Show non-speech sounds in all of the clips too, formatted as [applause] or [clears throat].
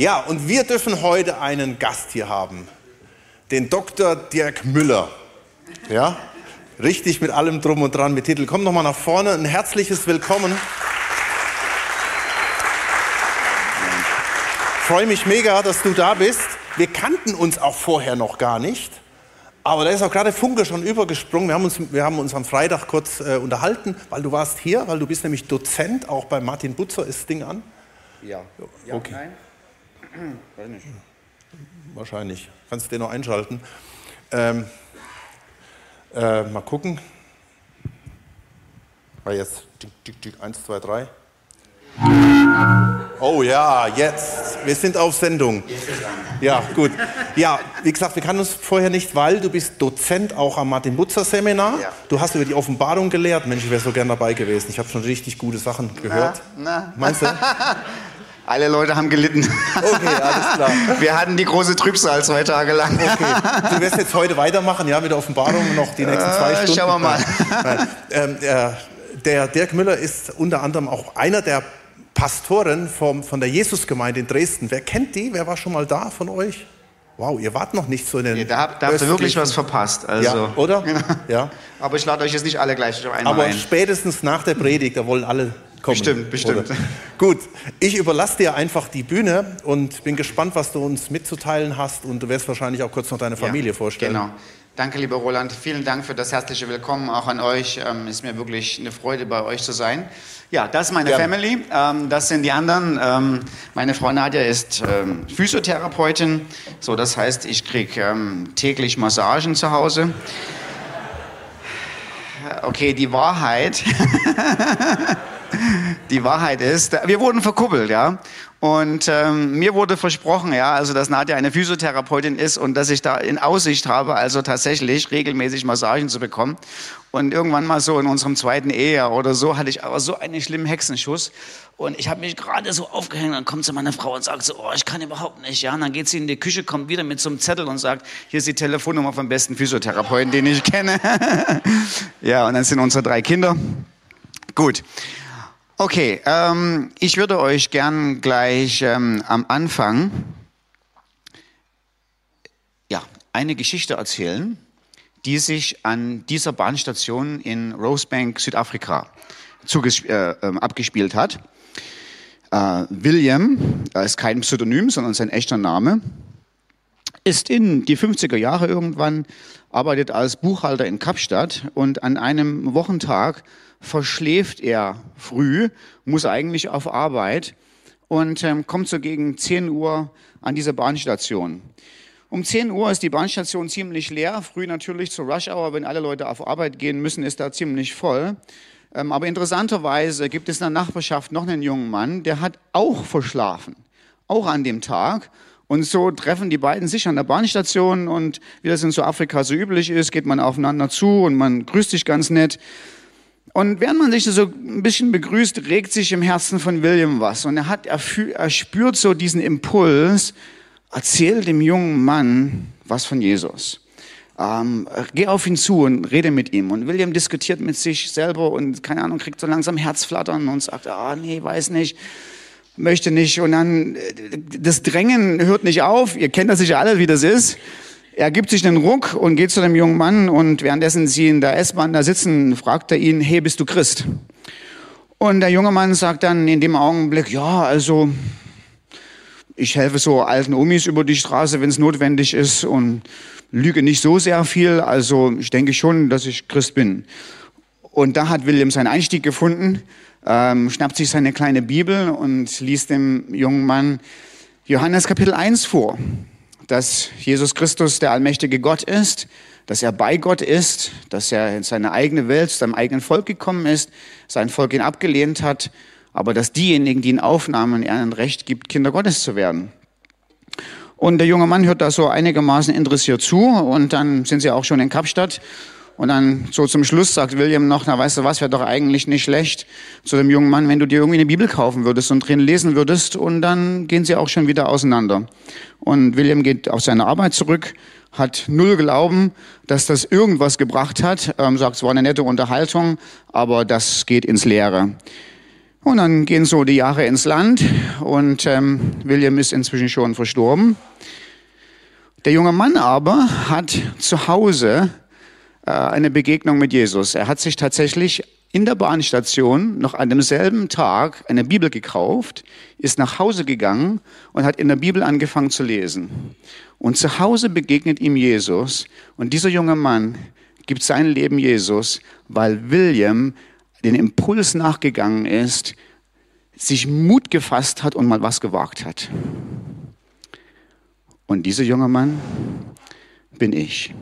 Ja, und wir dürfen heute einen Gast hier haben, den Dr. Dirk Müller. Ja, richtig mit allem drum und dran mit Titel. Komm noch mal nach vorne, ein herzliches Willkommen. Ich freue mich mega, dass du da bist. Wir kannten uns auch vorher noch gar nicht. Aber da ist auch gerade Funke schon übergesprungen. Wir haben uns, wir haben uns am Freitag kurz äh, unterhalten, weil du warst hier, weil du bist nämlich Dozent, auch bei Martin Butzer ist das Ding an. Ja. ja okay. Nein. Weiß nicht. Wahrscheinlich. Kannst du den noch einschalten. Ähm, äh, mal gucken. War jetzt. Tick, tick, eins, zwei, drei. Oh ja, jetzt. Wir sind auf Sendung. Ja, gut. Ja, wie gesagt, wir kannten uns vorher nicht, weil du bist Dozent auch am Martin Butzer Seminar. Ja. Du hast über die Offenbarung gelehrt. Mensch, ich wäre so gern dabei gewesen. Ich habe schon richtig gute Sachen gehört. Na, na. Meinst du? [laughs] Alle Leute haben gelitten. Okay, alles klar. [laughs] Wir hatten die große Trübsal zwei Tage lang. Okay. Du wirst jetzt heute weitermachen, ja, mit der Offenbarung noch die nächsten zwei Äh, Stunden. schauen wir mal. Ähm, äh, der Dirk Müller ist unter anderem auch einer der Pastoren vom, von der Jesusgemeinde in Dresden. Wer kennt die? Wer war schon mal da von euch? Wow, ihr wart noch nicht so in den. Nee, da habt, da habt ihr wirklich was verpasst. Also. Ja, oder? Genau. [laughs] Ja. Aber ich lade euch jetzt nicht alle gleich auf einmal Aber ein. spätestens nach der Predigt, da wollen alle kommen. Bestimmt, bestimmt. Oder? [laughs] Gut, ich überlasse dir einfach die Bühne und bin gespannt, was du uns mitzuteilen hast. Und du wirst wahrscheinlich auch kurz noch deine Familie Ja, vorstellen. Genau. Danke, lieber Roland. Vielen Dank für das herzliche Willkommen auch an euch. Ähm, ist mir wirklich eine Freude, bei euch zu sein. Ja, das ist meine Gerne. Family. Ähm, das sind die anderen. Ähm, meine Frau Nadja ist ähm, Physiotherapeutin. So, das heißt, ich kriege ähm, täglich Massagen zu Hause. Okay, die Wahrheit. [laughs] Die Wahrheit ist, wir wurden verkuppelt, ja. Und ähm, mir wurde versprochen, ja, also dass Nadja eine Physiotherapeutin ist und dass ich da in Aussicht habe, also tatsächlich regelmäßig Massagen zu bekommen. Und irgendwann mal so in unserem zweiten Ehejahr oder so hatte ich aber so einen schlimmen Hexenschuss. Und ich habe mich gerade so aufgehängt, dann kommt zu meiner Frau und sagt so, oh, ich kann überhaupt nicht, ja. Und dann geht sie in die Küche, kommt wieder mit so einem Zettel und sagt, hier ist die Telefonnummer vom besten Physiotherapeuten, den ich kenne. [laughs] ja, und dann sind unsere drei Kinder. Gut. Okay, ähm, ich würde euch gern gleich ähm, am Anfang ja, eine Geschichte erzählen, die sich an dieser Bahnstation in Rosebank, Südafrika äh, ähm, abgespielt hat. Äh, William, er ist kein Pseudonym, sondern sein echter Name, ist in die 50er Jahre irgendwann, arbeitet als Buchhalter in Kapstadt und an einem Wochentag verschläft er früh, muss eigentlich auf Arbeit und ähm, kommt so gegen 10 Uhr an diese Bahnstation. Um 10 Uhr ist die Bahnstation ziemlich leer, früh natürlich zur Rush Hour, wenn alle Leute auf Arbeit gehen müssen, ist da ziemlich voll. Ähm, aber interessanterweise gibt es in der Nachbarschaft noch einen jungen Mann, der hat auch verschlafen, auch an dem Tag. Und so treffen die beiden sich an der Bahnstation und wie das in Südafrika so üblich ist, geht man aufeinander zu und man grüßt sich ganz nett. Und während man sich so ein bisschen begrüßt, regt sich im Herzen von William was. Und er hat, er, fühl, er spürt so diesen Impuls, erzähl dem jungen Mann was von Jesus. Ähm, geh auf ihn zu und rede mit ihm. Und William diskutiert mit sich selber und, keine Ahnung, kriegt so langsam Herzflattern und sagt, ah, nee, weiß nicht, möchte nicht. Und dann, äh, das Drängen hört nicht auf. Ihr kennt das sicher alle, wie das ist. Er gibt sich einen Ruck und geht zu dem jungen Mann und währenddessen sie in der S-Bahn da sitzen, fragt er ihn, hey, bist du Christ? Und der junge Mann sagt dann in dem Augenblick, ja, also ich helfe so alten Omis über die Straße, wenn es notwendig ist und lüge nicht so sehr viel. Also ich denke schon, dass ich Christ bin. Und da hat William seinen Einstieg gefunden, ähm, schnappt sich seine kleine Bibel und liest dem jungen Mann Johannes Kapitel 1 vor, dass Jesus Christus der allmächtige Gott ist, dass er bei Gott ist, dass er in seine eigene Welt, zu seinem eigenen Volk gekommen ist, sein Volk ihn abgelehnt hat, aber dass diejenigen, die ihn aufnahmen, er ein Recht gibt, Kinder Gottes zu werden. Und der junge Mann hört da so einigermaßen interessiert zu und dann sind sie auch schon in Kapstadt. Und dann so zum Schluss sagt William noch, na weißt du was, wäre doch eigentlich nicht schlecht zu dem jungen Mann, wenn du dir irgendwie eine Bibel kaufen würdest und drin lesen würdest. Und dann gehen sie auch schon wieder auseinander. Und William geht auf seine Arbeit zurück, hat null Glauben, dass das irgendwas gebracht hat, ähm, sagt, es war eine nette Unterhaltung, aber das geht ins Leere. Und dann gehen so die Jahre ins Land und ähm, William ist inzwischen schon verstorben. Der junge Mann aber hat zu Hause eine Begegnung mit Jesus. Er hat sich tatsächlich in der Bahnstation noch an demselben Tag eine Bibel gekauft, ist nach Hause gegangen und hat in der Bibel angefangen zu lesen. Und zu Hause begegnet ihm Jesus und dieser junge Mann gibt sein Leben Jesus, weil William den Impuls nachgegangen ist, sich Mut gefasst hat und mal was gewagt hat. Und dieser junge Mann bin ich.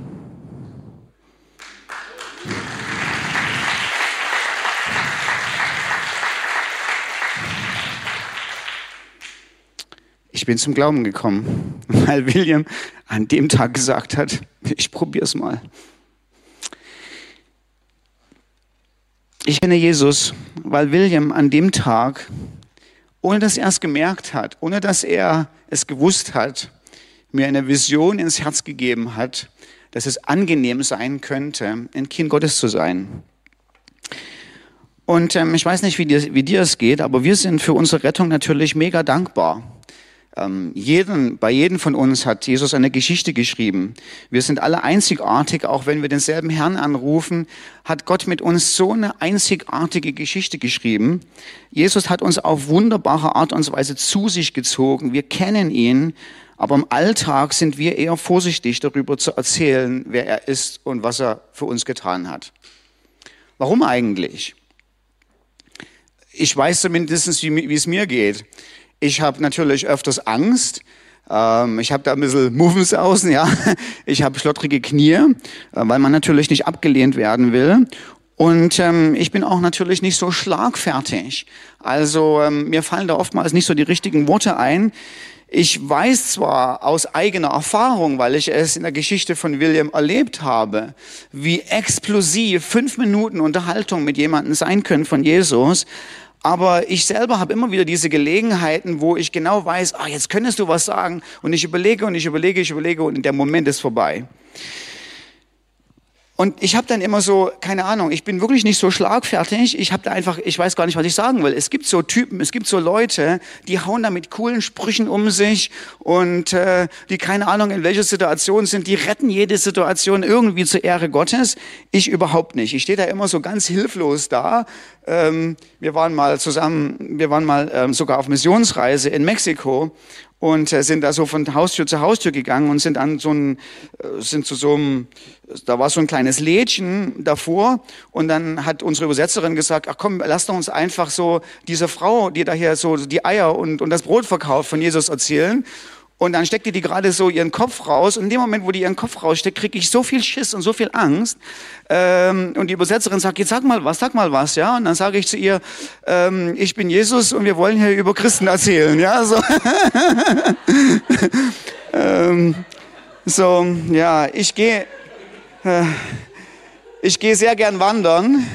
Ich bin zum Glauben gekommen, [laughs] weil William an dem Tag gesagt hat, ich probiere es mal. Ich kenne Jesus, weil William an dem Tag, ohne dass er es gemerkt hat, ohne dass er es gewusst hat, mir eine Vision ins Herz gegeben hat, dass es angenehm sein könnte, ein Kind Gottes zu sein. Und ähm, ich weiß nicht, wie dir, wie dir es geht, aber wir sind für unsere Rettung natürlich mega dankbar. Ähm, jeden, bei jedem von uns hat Jesus eine Geschichte geschrieben. Wir sind alle einzigartig, auch wenn wir denselben Herrn anrufen, hat Gott mit uns so eine einzigartige Geschichte geschrieben. Jesus hat uns auf wunderbare Art und Weise zu sich gezogen. Wir kennen ihn, aber im Alltag sind wir eher vorsichtig darüber zu erzählen, wer er ist und was er für uns getan hat. Warum eigentlich? Ich weiß zumindest, wie, wie es mir geht. Ich habe natürlich öfters Angst. Ähm, ich habe da ein bisschen Movens außen, ja. [laughs] Ich habe schlottrige Knie, äh, weil man natürlich nicht abgelehnt werden will. Und ähm, ich bin auch natürlich nicht so schlagfertig. Also ähm, mir fallen da oftmals nicht so die richtigen Worte ein. Ich weiß zwar aus eigener Erfahrung, weil ich es in der Geschichte von William erlebt habe, wie explosiv fünf Minuten Unterhaltung mit jemandem sein können von Jesus, aber ich selber habe immer wieder diese Gelegenheiten, wo ich genau weiß, ah, jetzt könntest du was sagen. Und ich überlege und ich überlege, ich überlege und der Moment ist vorbei. Und ich habe dann immer so, keine Ahnung, ich bin wirklich nicht so schlagfertig. Ich habe da einfach, ich weiß gar nicht, was ich sagen will. Es gibt so Typen, es gibt so Leute, die hauen da mit coolen Sprüchen um sich und äh, die keine Ahnung in welcher Situation sind, die retten jede Situation irgendwie zur Ehre Gottes. Ich überhaupt nicht. Ich stehe da immer so ganz hilflos da. Ähm, wir waren mal zusammen, wir waren mal ähm, sogar auf Missionsreise in Mexiko und äh, sind da so von Haustür zu Haustür gegangen und sind an so ein, äh, sind zu so einem, da war so ein kleines Lädchen davor und dann hat unsere Übersetzerin gesagt, ach komm, lass doch uns einfach so diese Frau, die da hier so die Eier und, und das Brot verkauft, von Jesus erzählen. Und dann steckte die gerade so ihren Kopf raus. Und in dem Moment, wo die ihren Kopf raussteckt, kriege ich so viel Schiss und so viel Angst. Ähm, und die Übersetzerin sagt, jetzt sag mal was, sag mal was, ja. Und dann sage ich zu ihr, ähm, ich bin Jesus und wir wollen hier über Christen erzählen, ja. So, [laughs] ähm, so ja, ich gehe, äh, ich gehe sehr gern wandern.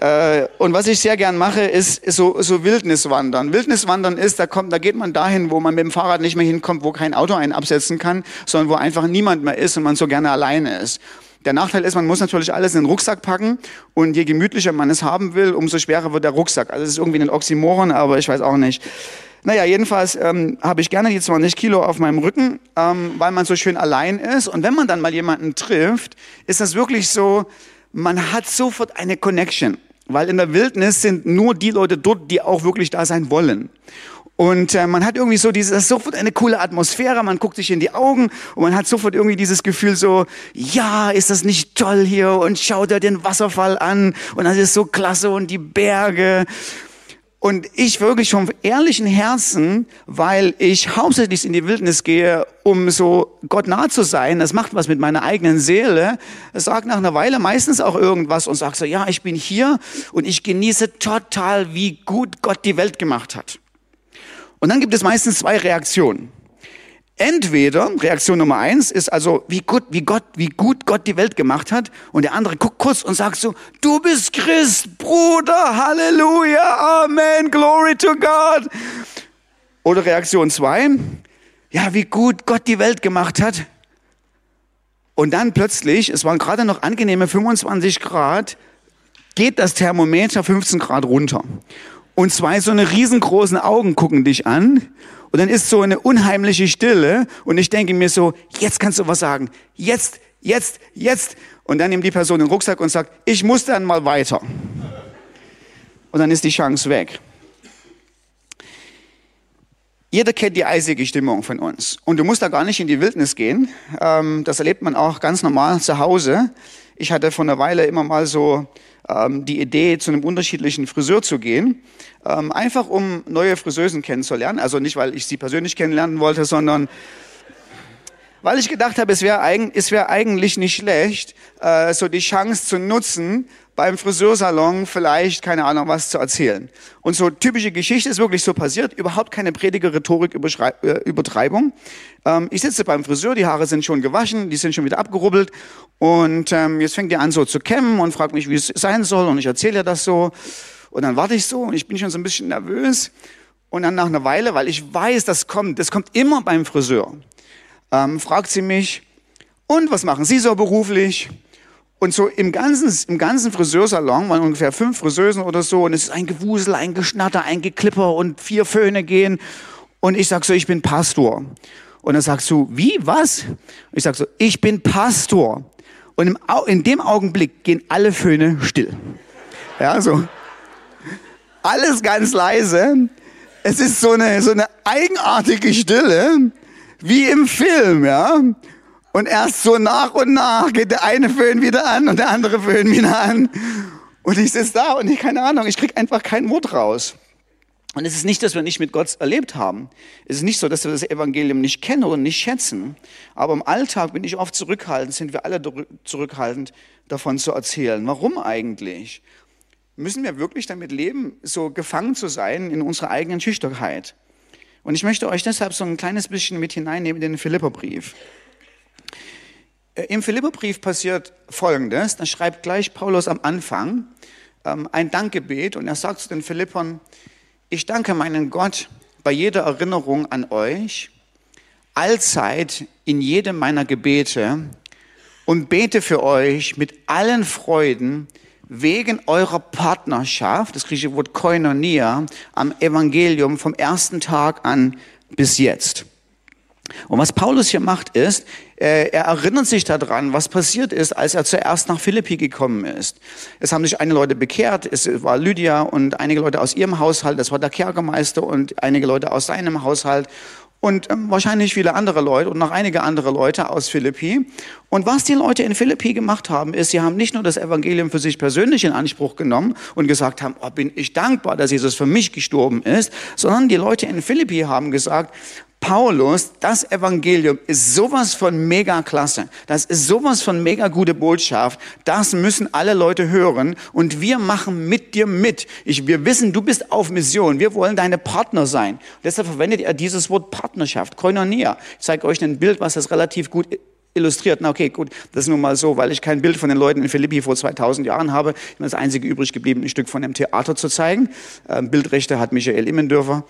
Äh, und was ich sehr gern mache, ist, so, so Wildniswandern. Wildniswandern ist, da kommt, da geht man dahin, wo man mit dem Fahrrad nicht mehr hinkommt, wo kein Auto einen absetzen kann, sondern wo einfach niemand mehr ist und man so gerne alleine ist. Der Nachteil ist, man muss natürlich alles in den Rucksack packen und je gemütlicher man es haben will, umso schwerer wird der Rucksack. Also es ist irgendwie ein Oxymoron, aber ich weiß auch nicht. Naja, jedenfalls ähm, habe ich gerne die 20 Kilo auf meinem Rücken, ähm, weil man so schön allein ist. Und wenn man dann mal jemanden trifft, ist das wirklich so, man hat sofort eine Connection. Weil in der Wildnis sind nur die Leute dort, die auch wirklich da sein wollen. Und äh, man hat irgendwie so dieses sofort eine coole Atmosphäre, man guckt sich in die Augen und man hat sofort irgendwie dieses Gefühl so, ja, ist das nicht toll hier und schaut dir den Wasserfall an und das ist so klasse und die Berge und ich wirklich vom ehrlichen Herzen, weil ich hauptsächlich in die Wildnis gehe, um so Gott nah zu sein, das macht was mit meiner eigenen Seele, sagt nach einer Weile meistens auch irgendwas und sagt so, ja, ich bin hier und ich genieße total, wie gut Gott die Welt gemacht hat. Und dann gibt es meistens zwei Reaktionen. Entweder Reaktion Nummer eins ist also, wie gut, wie Gott, wie gut Gott die Welt gemacht hat. Und der andere guckt kurz und sagt so, du bist Christ, Bruder, Halleluja, Amen, Glory to God. Oder Reaktion zwei, ja, wie gut Gott die Welt gemacht hat. Und dann plötzlich, es waren gerade noch angenehme 25 Grad, geht das Thermometer 15 Grad runter. und zwei so eine riesengroßen Augen gucken dich an und dann ist so eine unheimliche Stille und ich denke mir so, jetzt kannst du was sagen, jetzt, jetzt, jetzt. Und dann nimmt die Person den Rucksack und sagt, ich muss dann mal weiter. Und dann ist die Chance weg. Jeder kennt die eisige Stimmung von uns. Und du musst da gar nicht in die Wildnis gehen. Ähm, das erlebt man auch ganz normal zu Hause. Ich hatte vor einer Weile immer mal so ähm, die Idee, zu einem unterschiedlichen Friseur zu gehen. Ähm, einfach um neue Friseusen kennenzulernen. Also nicht, weil ich sie persönlich kennenlernen wollte, sondern weil ich gedacht habe, es wäre eigen, wär eigentlich nicht schlecht, äh, so die Chance zu nutzen, beim Friseursalon vielleicht, keine Ahnung, was zu erzählen. Und so typische Geschichte ist wirklich so passiert, überhaupt keine prediger Rhetorik äh. Ähm, ich sitze beim Friseur, die Haare sind schon gewaschen, die sind schon wieder abgerubbelt und ähm, jetzt fängt er an so zu kämmen und fragt mich, wie es sein soll und ich erzähle ihr das so und dann warte ich so und ich bin schon so ein bisschen nervös und dann nach einer Weile, weil ich weiß, das kommt, das kommt immer beim Friseur, ähm, fragt sie mich, und was machen Sie so beruflich? Und so im ganzen, im ganzen Friseursalon waren ungefähr fünf Friseusen oder so und es ist ein Gewusel, ein Geschnatter, ein Geklipper und vier Föhne gehen. Und ich sag so, ich bin Pastor. Und dann sagst du, wie, was? Ich sag so, ich bin Pastor. Und im, in dem Augenblick gehen alle Föhne still. Ja, so. Alles ganz leise. Es ist so eine, so eine eigenartige Stille, wie im Film, ja. Und erst so nach und nach geht der eine Föhn wieder an und der andere Föhn wieder an. Und ich sitze da und ich, keine Ahnung, ich krieg einfach keinen Mut raus. Und es ist nicht, dass wir nicht mit Gott erlebt haben. Es ist nicht so, dass wir das Evangelium nicht kennen oder nicht schätzen. Aber im Alltag bin ich oft zurückhaltend, sind wir alle zurückhaltend, davon zu erzählen. Warum eigentlich? Müssen wir wirklich damit leben, so gefangen zu sein in unserer eigenen Schüchternheit? Und ich möchte euch deshalb so ein kleines bisschen mit hineinnehmen in den Philipperbrief. Äh, Im Philipperbrief passiert Folgendes. Da schreibt gleich Paulus am Anfang ähm, ein Dankgebet und er sagt zu den Philippern, ich danke meinen Gott bei jeder Erinnerung an euch, allzeit in jedem meiner Gebete und bete für euch mit allen Freuden wegen eurer Partnerschaft, das griechische Wort Koinonia, am Evangelium vom ersten Tag an bis jetzt. Und was Paulus hier macht, ist, äh, er erinnert sich daran, was passiert ist, als er zuerst nach Philippi gekommen ist. Es haben sich einige Leute bekehrt, es war Lydia und einige Leute aus ihrem Haushalt, das war der Kerkermeister und einige Leute aus seinem Haushalt und ähm, wahrscheinlich viele andere Leute und noch einige andere Leute aus Philippi. Und was die Leute in Philippi gemacht haben, ist, sie haben nicht nur das Evangelium für sich persönlich in Anspruch genommen und gesagt haben, oh, bin ich dankbar, dass Jesus für mich gestorben ist, sondern die Leute in Philippi haben gesagt, Paulus, das Evangelium ist sowas von mega klasse. Das ist sowas von mega gute Botschaft. Das müssen alle Leute hören und wir machen mit dir mit. Ich, wir wissen, du bist auf Mission. Wir wollen deine Partner sein. Und deshalb verwendet er dieses Wort Partnerschaft, Koinonia. Ich zeige euch ein Bild, was das relativ gut illustriert. Na okay, gut, das ist nun mal so, weil ich kein Bild von den Leuten in Philippi vor 2000 Jahren habe. Ich bin das einzige übrig geblieben, ein Stück von dem Theater zu zeigen. Ähm, Bildrechte hat Michael Immendörfer.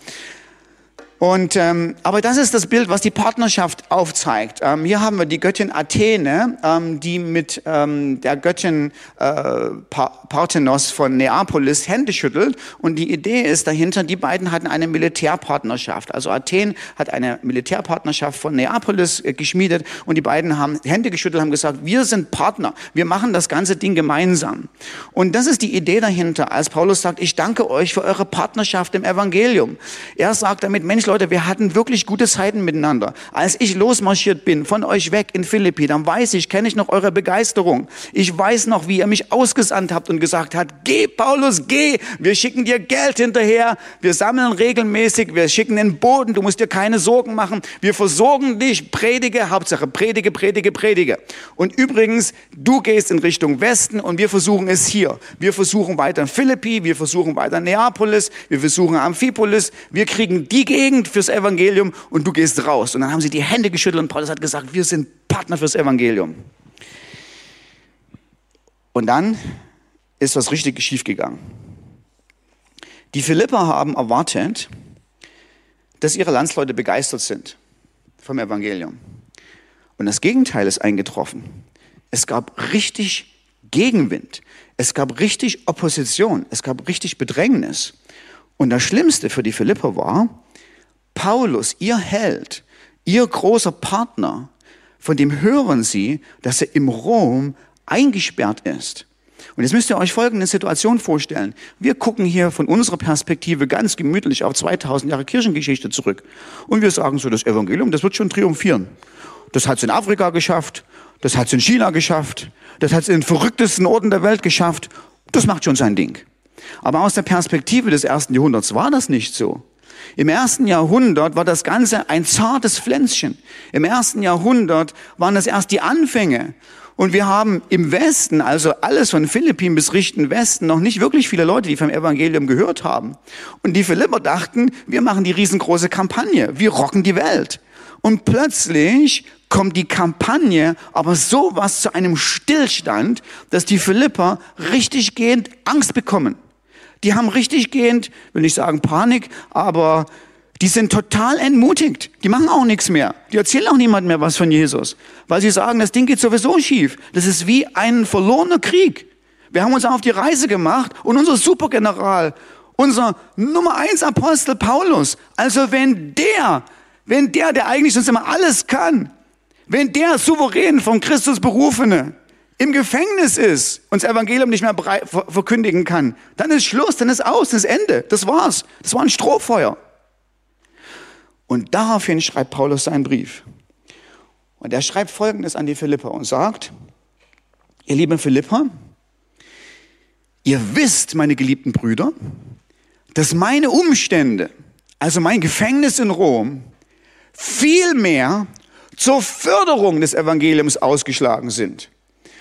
Und, ähm, aber das ist das Bild, was die Partnerschaft aufzeigt. Ähm, hier haben wir die Göttin Athene, ähm, die mit ähm, der Göttin äh, Parthenos von Neapolis Hände schüttelt. Und die Idee ist dahinter, die beiden hatten eine Militärpartnerschaft. Also Athen hat eine Militärpartnerschaft von Neapolis äh, geschmiedet und die beiden haben Hände geschüttelt, haben gesagt, wir sind Partner, wir machen das ganze Ding gemeinsam. Und das ist die Idee dahinter, als Paulus sagt, ich danke euch für eure Partnerschaft im Evangelium. Er sagt damit, Mensch, Leute, wir hatten wirklich gute Zeiten miteinander. Als ich losmarschiert bin von euch weg in Philippi, dann weiß ich, kenne ich noch eure Begeisterung. Ich weiß noch, wie ihr mich ausgesandt habt und gesagt habt, geh Paulus, geh, wir schicken dir Geld hinterher, wir sammeln regelmäßig, wir schicken den Boden, du musst dir keine Sorgen machen, wir versorgen dich, predige, Hauptsache predige, predige, predige. Und übrigens, du gehst in Richtung Westen und wir versuchen es hier. Wir versuchen weiter in Philippi, wir versuchen weiter in Neapolis, wir versuchen Amphipolis, wir kriegen die Gegend, Punkt fürs Evangelium und du gehst raus. Und dann haben sie die Hände geschüttelt und Paulus hat gesagt, wir sind Partner fürs Evangelium. Und dann ist was richtig schiefgegangen. Die Philipper haben erwartet, dass ihre Landsleute begeistert sind vom Evangelium. Und das Gegenteil ist eingetroffen. Es gab richtig Gegenwind. Es gab richtig Opposition. Es gab richtig Bedrängnis. Und das Schlimmste für die Philipper war, Paulus, ihr Held, ihr großer Partner, von dem hören sie, dass er im Rom eingesperrt ist. Und jetzt müsst ihr euch folgende Situation vorstellen. Wir gucken hier von unserer Perspektive ganz gemütlich auf 2000 Jahre Kirchengeschichte zurück. Und wir sagen so, das Evangelium, das wird schon triumphieren. Das hat es in Afrika geschafft, das hat es in China geschafft, das hat es in den verrücktesten Orten der Welt geschafft. Das macht schon sein Ding. Aber aus der Perspektive des ersten Jahrhunderts war das nicht so. Im ersten Jahrhundert war das Ganze ein zartes Pflänzchen. Im ersten Jahrhundert waren das erst die Anfänge. Und wir haben im Westen, also alles von Philippinen bis Richten Westen, noch nicht wirklich viele Leute, die vom Evangelium gehört haben. Und die Philipper dachten, wir machen die riesengroße Kampagne, wir rocken die Welt. Und plötzlich kommt die Kampagne aber sowas zu einem Stillstand, dass die Philipper richtig gehend Angst bekommen. Die haben richtig gehend, will nicht sagen Panik, aber die sind total entmutigt. Die machen auch nichts mehr. Die erzählen auch niemand mehr was von Jesus, weil sie sagen, das Ding geht sowieso schief. Das ist wie ein verlorener Krieg. Wir haben uns auf die Reise gemacht und unser Supergeneral, unser Nummer eins Apostel Paulus, also wenn der, wenn der, der eigentlich sonst immer alles kann, wenn der souverän von Christus berufene im Gefängnis ist und das Evangelium nicht mehr verkündigen kann, dann ist Schluss, dann ist aus, dann ist Ende. Das war's. Das war ein Strohfeuer. Und daraufhin schreibt Paulus seinen Brief. Und er schreibt Folgendes an die Philipper und sagt, ihr lieben Philipper, ihr wisst, meine geliebten Brüder, dass meine Umstände, also mein Gefängnis in Rom, viel mehr zur Förderung des Evangeliums ausgeschlagen sind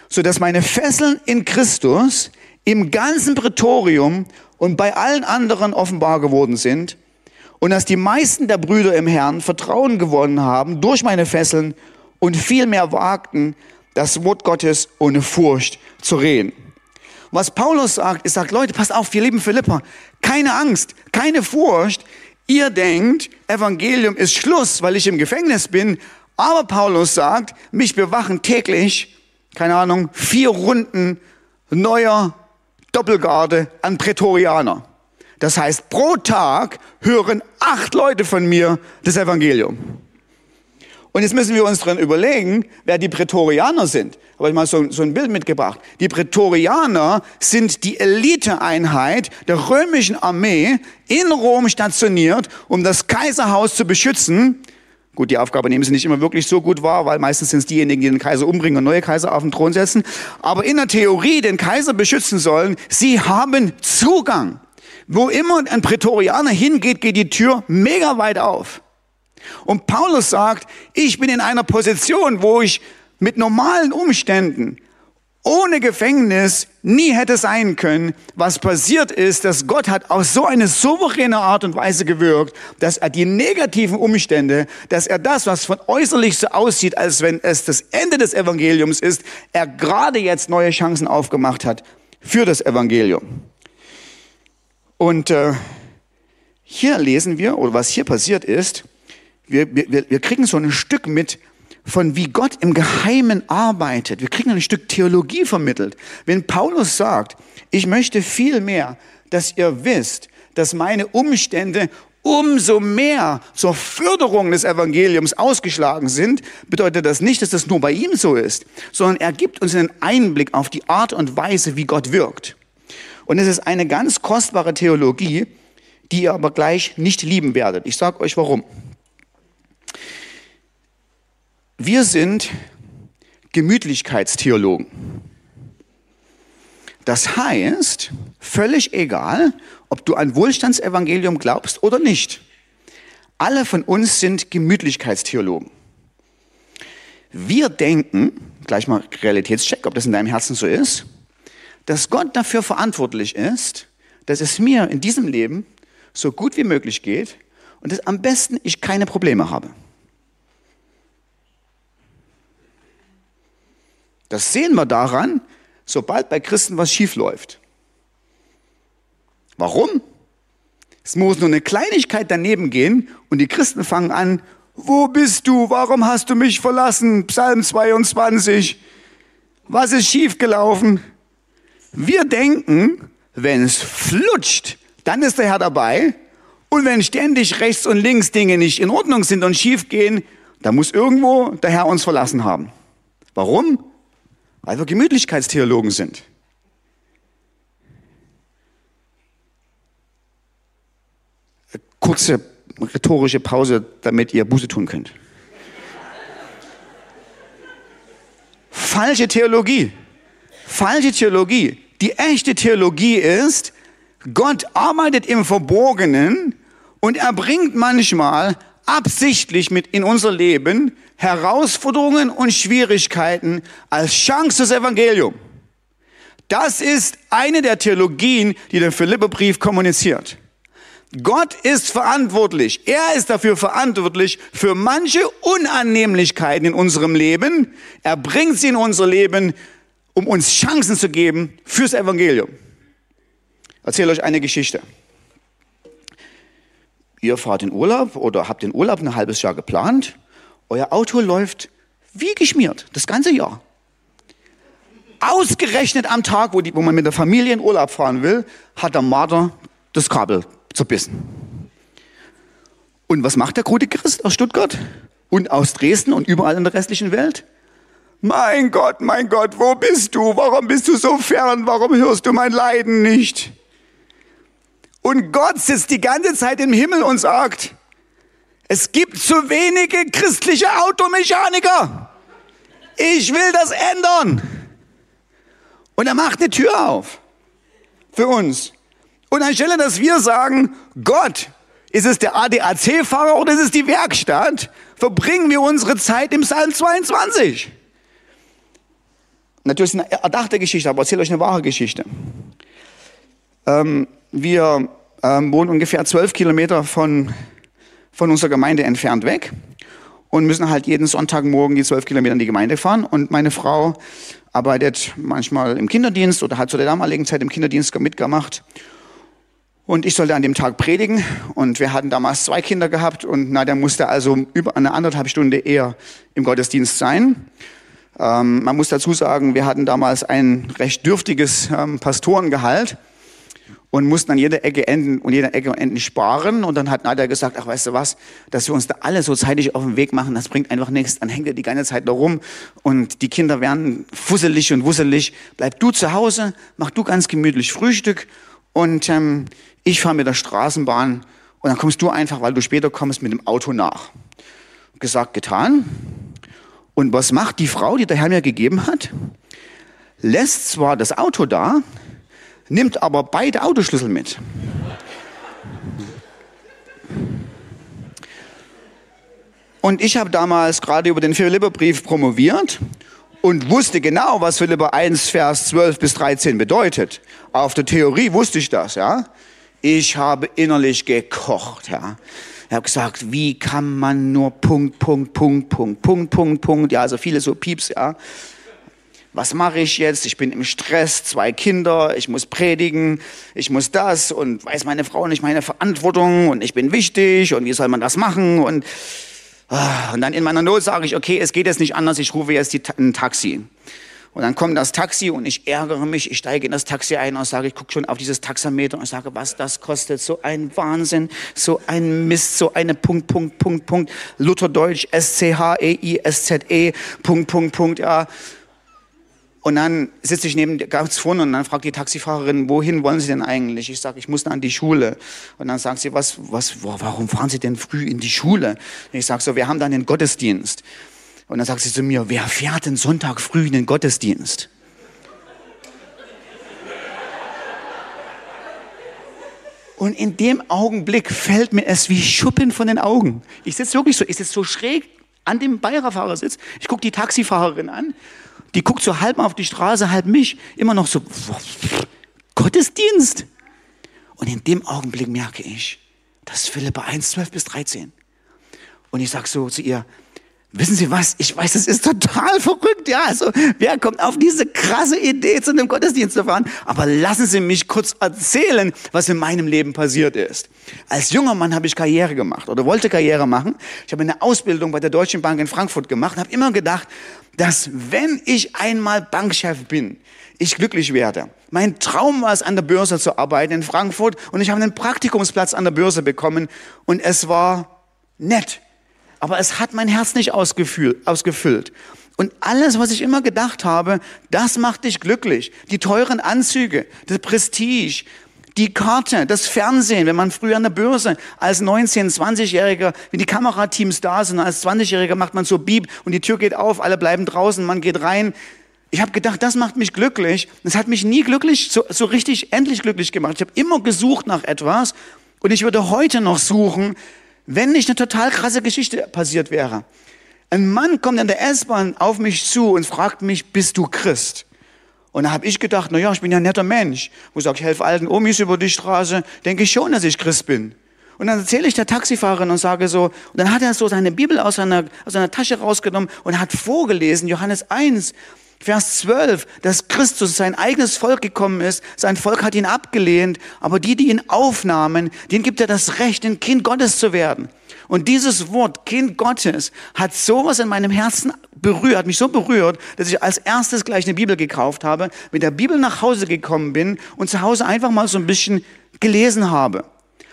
so dass meine Fesseln in Christus im ganzen Prätorium und bei allen anderen offenbar geworden sind und dass die meisten der Brüder im Herrn Vertrauen gewonnen haben durch meine Fesseln und viel mehr wagten, das Wort Gottes ohne Furcht zu reden. Was Paulus sagt, ist, sagt, Leute, passt auf, wir lieben Philippa, keine Angst, keine Furcht. Ihr denkt, Evangelium ist Schluss, weil ich im Gefängnis bin. Aber Paulus sagt, mich bewachen täglich keine Ahnung, vier Runden neuer Doppelgarde an Prätorianer. Das heißt, pro Tag hören acht Leute von mir das Evangelium. Und jetzt müssen wir uns dran überlegen, wer die Prätorianer sind. Habe ich mal so, so ein Bild mitgebracht. Die Prätorianer sind die Eliteeinheit der römischen Armee in Rom stationiert, um das Kaiserhaus zu beschützen Gut, die Aufgabe nehmen sie nicht immer wirklich so gut wahr, weil meistens sind es diejenigen, die den Kaiser umbringen und neue Kaiser auf den Thron setzen. Aber in der Theorie den Kaiser beschützen sollen, sie haben Zugang. Wo immer ein Prätorianer hingeht, geht die Tür mega weit auf. Und Paulus sagt, ich bin in einer Position, wo ich mit normalen Umständen ohne Gefängnis nie hätte sein können. Was passiert ist, dass Gott hat auf so eine souveräne Art und Weise gewirkt, dass er die negativen Umstände, dass er das, was von äußerlich so aussieht, als wenn es das Ende des Evangeliums ist, er gerade jetzt neue Chancen aufgemacht hat für das Evangelium. Und äh, hier lesen wir, oder was hier passiert ist, wir, wir, wir kriegen so ein Stück mit, von wie Gott im Geheimen arbeitet. Wir kriegen ein Stück Theologie vermittelt. Wenn Paulus sagt, ich möchte viel mehr, dass ihr wisst, dass meine Umstände umso mehr zur Förderung des Evangeliums ausgeschlagen sind, bedeutet das nicht, dass das nur bei ihm so ist, sondern er gibt uns einen Einblick auf die Art und Weise, wie Gott wirkt. Und es ist eine ganz kostbare Theologie, die ihr aber gleich nicht lieben werdet. Ich sage euch warum. Wir sind Gemütlichkeitstheologen. Das heißt, völlig egal, ob du an Wohlstandsevangelium glaubst oder nicht. Alle von uns sind Gemütlichkeitstheologen. Wir denken, gleich mal Realitätscheck, ob das in deinem Herzen so ist, dass Gott dafür verantwortlich ist, dass es mir in diesem Leben so gut wie möglich geht und dass am besten ich keine Probleme habe. Das sehen wir daran, sobald bei Christen was schief läuft. Warum? Es muss nur eine Kleinigkeit daneben gehen und die Christen fangen an, wo bist du? Warum hast du mich verlassen? Psalm 22. Was ist schiefgelaufen? Wir denken, wenn es flutscht, dann ist der Herr dabei. Und wenn ständig rechts und links Dinge nicht in Ordnung sind und schief gehen, dann muss irgendwo der Herr uns verlassen haben. Warum? Weil wir Gemütlichkeitstheologen sind. Kurze rhetorische Pause, damit ihr Buße tun könnt. Falsche Theologie. Falsche Theologie. Die echte Theologie ist, Gott arbeitet im Verborgenen und er bringt manchmal absichtlich mit in unser Leben Herausforderungen und Schwierigkeiten als Chance des Evangeliums. Das ist eine der Theologien, die der Philipperbrief kommuniziert. Gott ist verantwortlich. Er ist dafür verantwortlich für manche Unannehmlichkeiten in unserem Leben. Er bringt sie in unser Leben, um uns Chancen zu geben fürs Evangelium. Ich erzähle euch eine Geschichte. Ihr fahrt in Urlaub oder habt den Urlaub ein halbes Jahr geplant. Euer Auto läuft wie geschmiert, das ganze Jahr. Ausgerechnet am Tag, wo, die, wo man mit der Familie in Urlaub fahren will, hat der Marder das Kabel zerbissen. Und was macht der gute Christ aus Stuttgart und aus Dresden und überall in der restlichen Welt? Mein Gott, mein Gott, wo bist du? Warum bist du so fern? Warum hörst du mein Leiden nicht? Und Gott sitzt die ganze Zeit im Himmel und sagt, es gibt zu wenige christliche Automechaniker. Ich will das ändern. Und er macht eine Tür auf für uns. Und anstelle, dass wir sagen, Gott, ist es der ADAC-Fahrer oder ist es die Werkstatt, verbringen wir unsere Zeit im Psalm 22. Natürlich ist es eine erdachte Geschichte, aber erzähle euch eine wahre Geschichte. Ähm, wir ähm, wohnen ungefähr zwölf Kilometer von, von unserer Gemeinde entfernt weg und müssen halt jeden Sonntagmorgen die zwölf Kilometer in die Gemeinde fahren. Und meine Frau arbeitet manchmal im Kinderdienst oder hat zu der damaligen Zeit im Kinderdienst mitgemacht. Und ich sollte an dem Tag predigen und wir hatten damals zwei Kinder gehabt und der musste also über eine anderthalb Stunde eher im Gottesdienst sein. Ähm, man muss dazu sagen, wir hatten damals ein recht dürftiges ähm, Pastorengehalt und mussten an jeder Ecke enden und jeder Ecke enden sparen. Und dann hat Nadja gesagt, ach weißt du was, dass wir uns da alle so zeitig auf den Weg machen, das bringt einfach nichts. Dann hängt er die ganze Zeit da rum und die Kinder werden fusselig und wusselig. Bleib du zu Hause, mach du ganz gemütlich Frühstück und ähm, ich fahre mit der Straßenbahn und dann kommst du einfach, weil du später kommst, mit dem Auto nach. Gesagt, getan. Und was macht die Frau, die der Herr mir gegeben hat? Lässt zwar das Auto da, nimmt aber beide Autoschlüssel mit. Und ich habe damals gerade über den Philipperbrief promoviert und wusste genau, was Philipper 1, Vers 12 bis 13 bedeutet. Auf der Theorie wusste ich das, ja. Ich habe innerlich gekocht, ja. Ich habe gesagt, wie kann man nur Punkt, Punkt, Punkt, Punkt, Punkt, Punkt, Punkt, ja, also viele so Pieps, ja. Was mache ich jetzt? Ich bin im Stress, zwei Kinder, ich muss predigen, ich muss das und weiß meine Frau nicht meine Verantwortung und ich bin wichtig und wie soll man das machen und Ah, und dann in meiner Not sage ich, okay, es geht jetzt nicht anders, ich rufe jetzt die, ein Taxi. Und dann kommt das Taxi und ich ärgere mich, ich steige in das Taxi ein und sage, ich gucke schon auf dieses Taxameter und sage, was das kostet, so ein Wahnsinn, so ein Mist, so eine Punkt, Punkt, Punkt, Punkt, Lutherdeutsch, S-C-H-E-I-S-Z-E, Punkt, Punkt, Punkt, ja. Und dann sitze ich neben ganz vorne und dann fragt die Taxifahrerin, wohin wollen Sie denn eigentlich? Ich sage, ich muss an die Schule. Und dann sagt sie, was, was, warum fahren Sie denn früh in die Schule? Und ich sage so, wir haben dann den Gottesdienst. Und dann sagt sie zu mir, wer fährt denn Sonntag früh in den Gottesdienst? Und in dem Augenblick fällt mir es wie Schuppen von den Augen. Ich sitze wirklich so, ich sitze so schräg an dem Beifahrersitz. Ich gucke die Taxifahrerin an die guckt so halb auf die Straße, halb mich, immer noch so, Gottesdienst. Und in dem Augenblick merke ich, das ist Philippa 1, 12 bis 13. Und ich sage so zu ihr, Wissen Sie was? Ich weiß, das ist total verrückt, ja. Also, wer kommt auf diese krasse Idee, zu einem Gottesdienst zu fahren? Aber lassen Sie mich kurz erzählen, was in meinem Leben passiert ist. Als junger Mann habe ich Karriere gemacht oder wollte Karriere machen. Ich habe eine Ausbildung bei der Deutschen Bank in Frankfurt gemacht und habe immer gedacht, dass wenn ich einmal Bankchef bin, ich glücklich werde. Mein Traum war es, an der Börse zu arbeiten in Frankfurt und ich habe einen Praktikumsplatz an der Börse bekommen und es war nett aber es hat mein Herz nicht ausgefüllt. Und alles, was ich immer gedacht habe, das macht dich glücklich. Die teuren Anzüge, das Prestige, die Karte, das Fernsehen, wenn man früher an der Börse als 19-, 20-Jähriger, wenn die Kamerateams da sind, als 20-Jähriger macht man so Bieb und die Tür geht auf, alle bleiben draußen, man geht rein. Ich habe gedacht, das macht mich glücklich. Das hat mich nie glücklich, so, so richtig endlich glücklich gemacht. Ich habe immer gesucht nach etwas und ich würde heute noch suchen, wenn nicht eine total krasse Geschichte passiert wäre. Ein Mann kommt in der S-Bahn auf mich zu und fragt mich, bist du Christ? Und da habe ich gedacht, na ja, ich bin ja ein netter Mensch. Wo sag ich, helfe alten Omis über die Straße, denke ich schon, dass ich Christ bin. Und dann erzähle ich der Taxifahrerin und sage so, und dann hat er so seine Bibel aus seiner, aus seiner Tasche rausgenommen und hat vorgelesen, Johannes 1, Vers 12, dass Christus sein eigenes Volk gekommen ist, sein Volk hat ihn abgelehnt, aber die, die ihn aufnahmen, denen gibt er das Recht, ein Kind Gottes zu werden. Und dieses Wort, Kind Gottes, hat sowas in meinem Herzen berührt, hat mich so berührt, dass ich als erstes gleich eine Bibel gekauft habe, mit der Bibel nach Hause gekommen bin und zu Hause einfach mal so ein bisschen gelesen habe.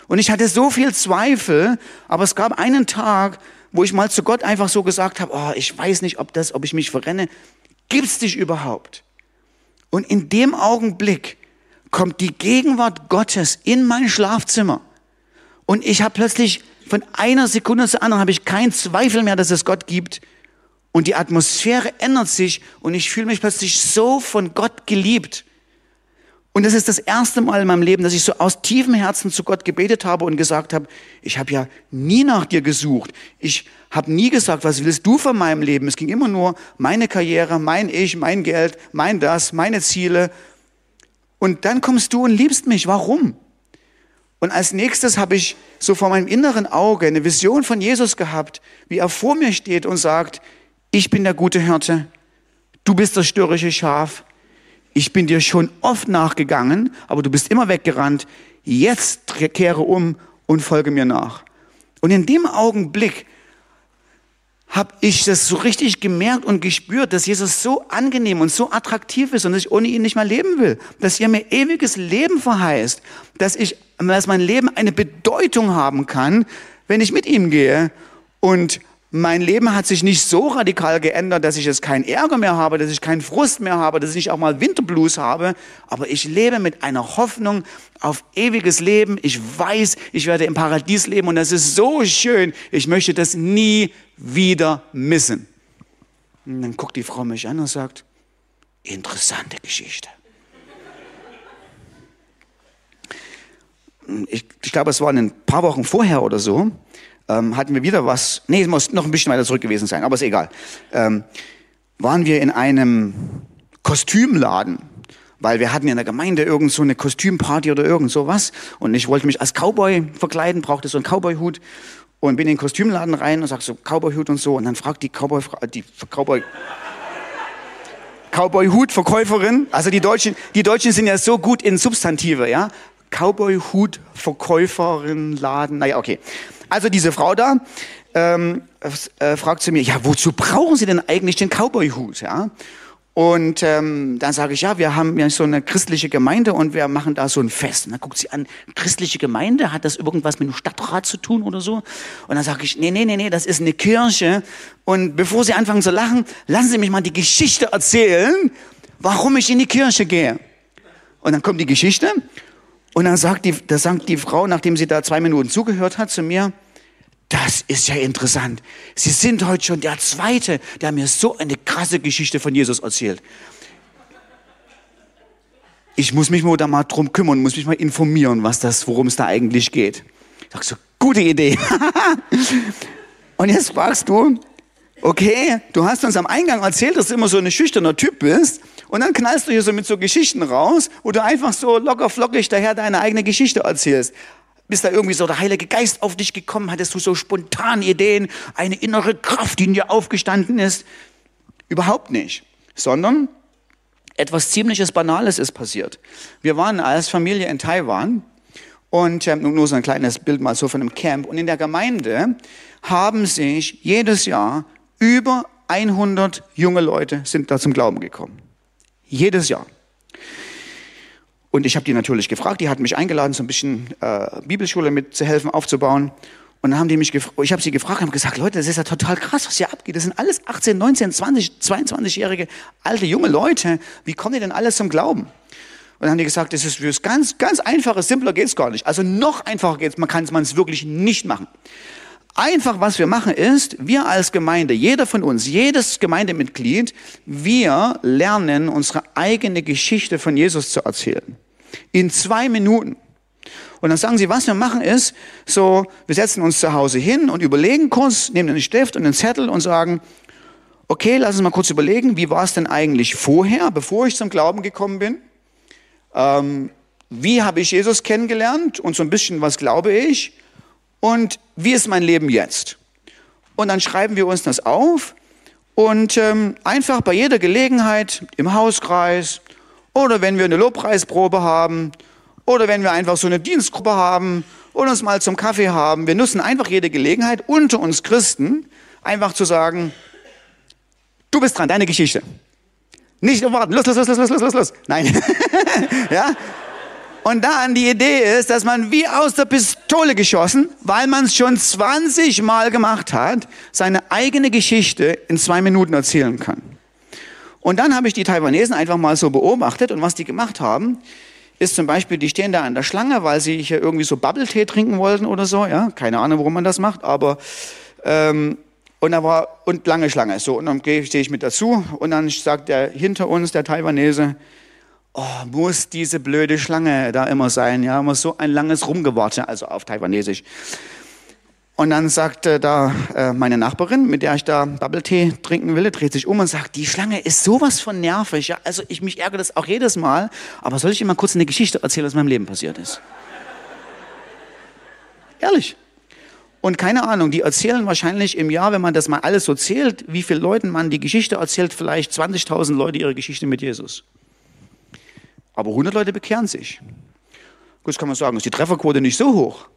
Und ich hatte so viel Zweifel, aber es gab einen Tag, wo ich mal zu Gott einfach so gesagt habe, oh, ich weiß nicht, ob das, ob ich mich verrenne. Gibt's dich überhaupt? Und in dem Augenblick kommt die Gegenwart Gottes in mein Schlafzimmer. Und ich habe plötzlich von einer Sekunde zur anderen habe ich keinen Zweifel mehr, dass es Gott gibt. Und die Atmosphäre ändert sich und ich fühle mich plötzlich so von Gott geliebt. Und das ist das erste Mal in meinem Leben, dass ich so aus tiefem Herzen zu Gott gebetet habe und gesagt habe, ich habe ja nie nach dir gesucht. Ich habe nie gesagt, was willst du von meinem Leben? Es ging immer nur meine Karriere, mein Ich, mein Geld, mein das, meine Ziele. Und dann kommst du und liebst mich. Warum? Und als nächstes habe ich so vor meinem inneren Auge eine Vision von Jesus gehabt, wie er vor mir steht und sagt, ich bin der gute Hirte, du bist das störrische Schaf, ich bin dir schon oft nachgegangen, aber du bist immer weggerannt. Jetzt kehre um und folge mir nach. Und in dem Augenblick habe ich das so richtig gemerkt und gespürt, dass Jesus so angenehm und so attraktiv ist und dass ich ohne ihn nicht mehr leben will. Dass er mir ewiges Leben verheißt. Dass ich, dass mein Leben eine Bedeutung haben kann, wenn ich mit ihm gehe. Und mein Leben hat sich nicht so radikal geändert, dass ich jetzt keinen Ärger mehr habe, dass ich keinen Frust mehr habe, dass ich nicht auch mal Winterblues habe. Aber ich lebe mit einer Hoffnung auf ewiges Leben. Ich weiß, ich werde im Paradies leben und das ist so schön. Ich möchte das nie wieder missen. Und dann guckt die Frau mich an und sagt, interessante Geschichte. Ich, ich glaube, es war ein paar Wochen vorher oder so ähm, hatten wir wieder was, nee, es muss noch ein bisschen weiter zurück gewesen sein, aber ist egal. Ähm, waren wir in einem Kostümladen, weil wir hatten in der Gemeinde irgend so eine Kostümparty oder irgend sowas und ich wollte mich als Cowboy verkleiden, brauchte so einen Cowboyhut und bin in den Kostümladen rein und sag so Cowboyhut und so und dann fragt die Cowboy die Cowboy Cowboy-Hut-Verkäuferin, also die Deutschen, die Deutschen sind ja so gut in Substantive, ja. Cowboy-Hut-Verkäuferin, Laden, naja, okay. Also diese Frau da ähm, äh, fragt zu mir, ja, wozu brauchen Sie denn eigentlich den Cowboy-Hut? Ja? Und ähm, dann sage ich, ja, wir haben ja so eine christliche Gemeinde und wir machen da so ein Fest. Und dann guckt sie an, christliche Gemeinde, hat das irgendwas mit dem Stadtrat zu tun oder so? Und dann sage ich, nee, nee, nee, nee, das ist eine Kirche. Und bevor sie anfangen zu lachen, lassen Sie mich mal die Geschichte erzählen, warum ich in die Kirche gehe. Und dann kommt die Geschichte und dann sagt die, da sagt die Frau, nachdem sie da zwei Minuten zugehört hat, zu mir, das ist ja interessant. Sie sind heute schon der Zweite, der mir so eine krasse Geschichte von Jesus erzählt. Ich muss mich mal da mal drum kümmern, muss mich mal informieren, was das, worum es da eigentlich geht. Ich sag so, gute Idee. [laughs] Und jetzt fragst du, okay, du hast uns am Eingang erzählt, dass du immer so ein schüchterner Typ bist. Und dann knallst du hier so mit so Geschichten raus, wo du einfach so locker flockig daher deine eigene Geschichte erzählst. Bist da irgendwie so der Heilige Geist auf dich gekommen? Hattest du so spontan Ideen, eine innere Kraft, die in dir aufgestanden ist? Überhaupt nicht. Sondern etwas ziemliches Banales ist passiert. Wir waren als Familie in Taiwan und ähm, nur so ein kleines Bild mal so von einem Camp. Und in der Gemeinde haben sich jedes Jahr über 100 junge Leute sind da zum Glauben gekommen. Jedes Jahr. Und ich habe die natürlich gefragt, die hatten mich eingeladen, so ein bisschen äh, Bibelschule mitzuhelfen, aufzubauen. Und dann haben die mich ich habe sie gefragt und gesagt, Leute, das ist ja total krass, was hier abgeht. Das sind alles 18, 19, 20, 22-jährige alte, junge Leute. Wie kommen die denn alles zum Glauben? Und dann haben die gesagt, das ist fürs ganz, ganz einfache, simpler geht's gar nicht. Also noch einfacher geht's, man kann es wirklich nicht machen. Einfach, was wir machen, ist, wir als Gemeinde, jeder von uns, jedes Gemeindemitglied, wir lernen, unsere eigene Geschichte von Jesus zu erzählen. In zwei Minuten. Und dann sagen sie, was wir machen ist, so, wir setzen uns zu Hause hin und überlegen kurz, nehmen einen Stift und einen Zettel und sagen, okay, lass uns mal kurz überlegen, wie war es denn eigentlich vorher, bevor ich zum Glauben gekommen bin? Ähm, wie habe ich Jesus kennengelernt und so ein bisschen, was glaube ich? Und wie ist mein Leben jetzt? Und dann schreiben wir uns das auf und ähm, einfach bei jeder Gelegenheit im Hauskreis oder wenn wir eine Lobpreisprobe haben oder wenn wir einfach so eine Dienstgruppe haben oder uns mal zum Kaffee haben, wir nutzen einfach jede Gelegenheit unter uns Christen einfach zu sagen, du bist dran, deine Geschichte. Nicht warten, los, los, los, los, los, los, los. Nein. [laughs] ja? Und dann die Idee ist, dass man wie aus der Pistole geschossen, weil man es schon 20 Mal gemacht hat, seine eigene Geschichte in zwei Minuten erzählen kann. Und dann habe ich die Taiwanesen einfach mal so beobachtet und was die gemacht haben, ist zum Beispiel, die stehen da an der Schlange, weil sie hier irgendwie so Bubble-Tee trinken wollten oder so, ja, keine Ahnung, warum man das macht, aber ähm, und da war und lange Schlange, so und dann stehe ich mit dazu und dann sagt der hinter uns, der Taiwanese, oh, muss diese blöde Schlange da immer sein, ja, muss so ein langes Rumgewarte, also auf Taiwanesisch. Und dann sagte da äh, meine Nachbarin, mit der ich da Bubble Tea trinken will, dreht sich um und sagt, die Schlange ist sowas von nervig. Ja? Also ich mich ärgere das auch jedes Mal. Aber soll ich Ihnen mal kurz eine Geschichte erzählen, was in meinem Leben passiert ist? Ehrlich. Und keine Ahnung, die erzählen wahrscheinlich im Jahr, wenn man das mal alles so zählt, wie viele Leuten man die Geschichte erzählt, vielleicht 20.000 Leute ihre Geschichte mit Jesus. Aber 100 Leute bekehren sich. Gut, kann man sagen, ist die Trefferquote nicht so hoch,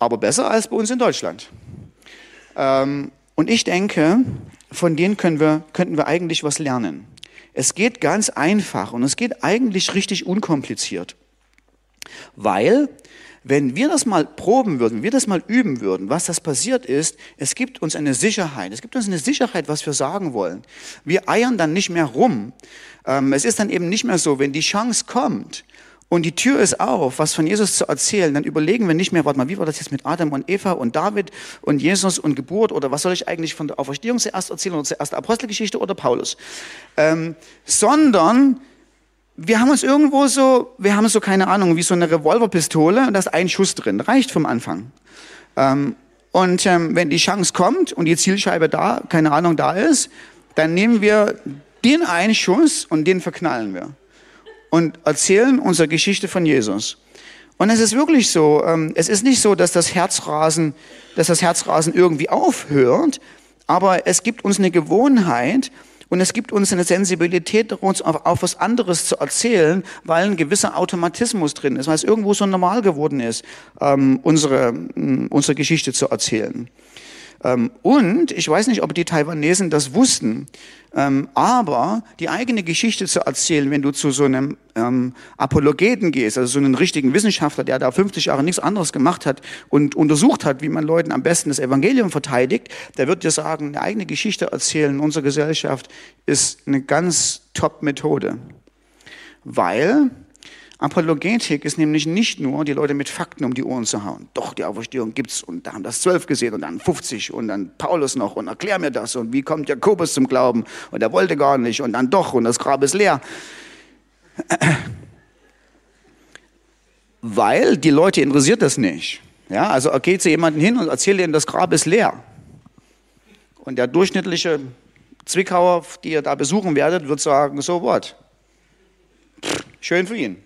aber besser als bei uns in Deutschland. Ähm, und ich denke, von denen können wir, könnten wir eigentlich was lernen. Es geht ganz einfach und es geht eigentlich richtig unkompliziert. Weil, wenn wir das mal proben würden, wenn wir das mal üben würden, was das passiert ist, es gibt uns eine Sicherheit. Es gibt uns eine Sicherheit, was wir sagen wollen. Wir eiern dann nicht mehr rum, ähm, es ist dann eben nicht mehr so, wenn die Chance kommt und die Tür ist auf, was von Jesus zu erzählen, dann überlegen wir nicht mehr, warte mal, wie war das jetzt mit Adam und Eva und David und Jesus und Geburt oder was soll ich eigentlich von der Auferstehung zuerst erzählen oder zuerst Apostelgeschichte oder Paulus, ähm, sondern wir haben uns irgendwo so, wir haben so keine Ahnung, wie so eine Revolverpistole und da ist ein Schuss drin, reicht vom Anfang. Ähm, und ähm, wenn die Chance kommt und die Zielscheibe da, keine Ahnung, da ist, dann nehmen wir den einen Schuss und den verknallen wir und erzählen unsere Geschichte von Jesus. Und es ist wirklich so, ähm, es ist nicht so, dass das Herzrasen, dass das Herzrasen irgendwie aufhört, aber es gibt uns eine Gewohnheit und es gibt uns eine Sensibilität, uns auf, auf was anderes zu erzählen, weil ein gewisser Automatismus drin ist, weil es irgendwo so normal geworden ist, ähm, unsere, unsere Geschichte zu erzählen. Ähm, und ich weiß nicht, ob die Taiwanesen das wussten, ähm, aber die eigene Geschichte zu erzählen, wenn du zu so einem ähm, Apologeten gehst, also so einen richtigen Wissenschaftler, der da 50 Jahre nichts anderes gemacht hat und untersucht hat, wie man Leuten am besten das Evangelium verteidigt, der wird dir sagen, eine eigene Geschichte erzählen in unserer Gesellschaft ist eine ganz top Methode. Weil Apologetik ist nämlich nicht nur, die Leute mit Fakten um die Ohren zu hauen. Doch, die Auferstehung gibt's und da haben das zwölf gesehen und dann 50 und dann Paulus noch und erklär mir das und wie kommt Jakobus zum Glauben und er wollte gar nicht und dann doch und das Grab ist leer. [clears throat] Weil die Leute interessiert das nicht. Ja, also er geht zu jemandem hin und erzählt ihnen, das Grab ist leer. Und der durchschnittliche Zwickauer, die ihr da besuchen werdet, wird sagen, so what? Schön für ihn.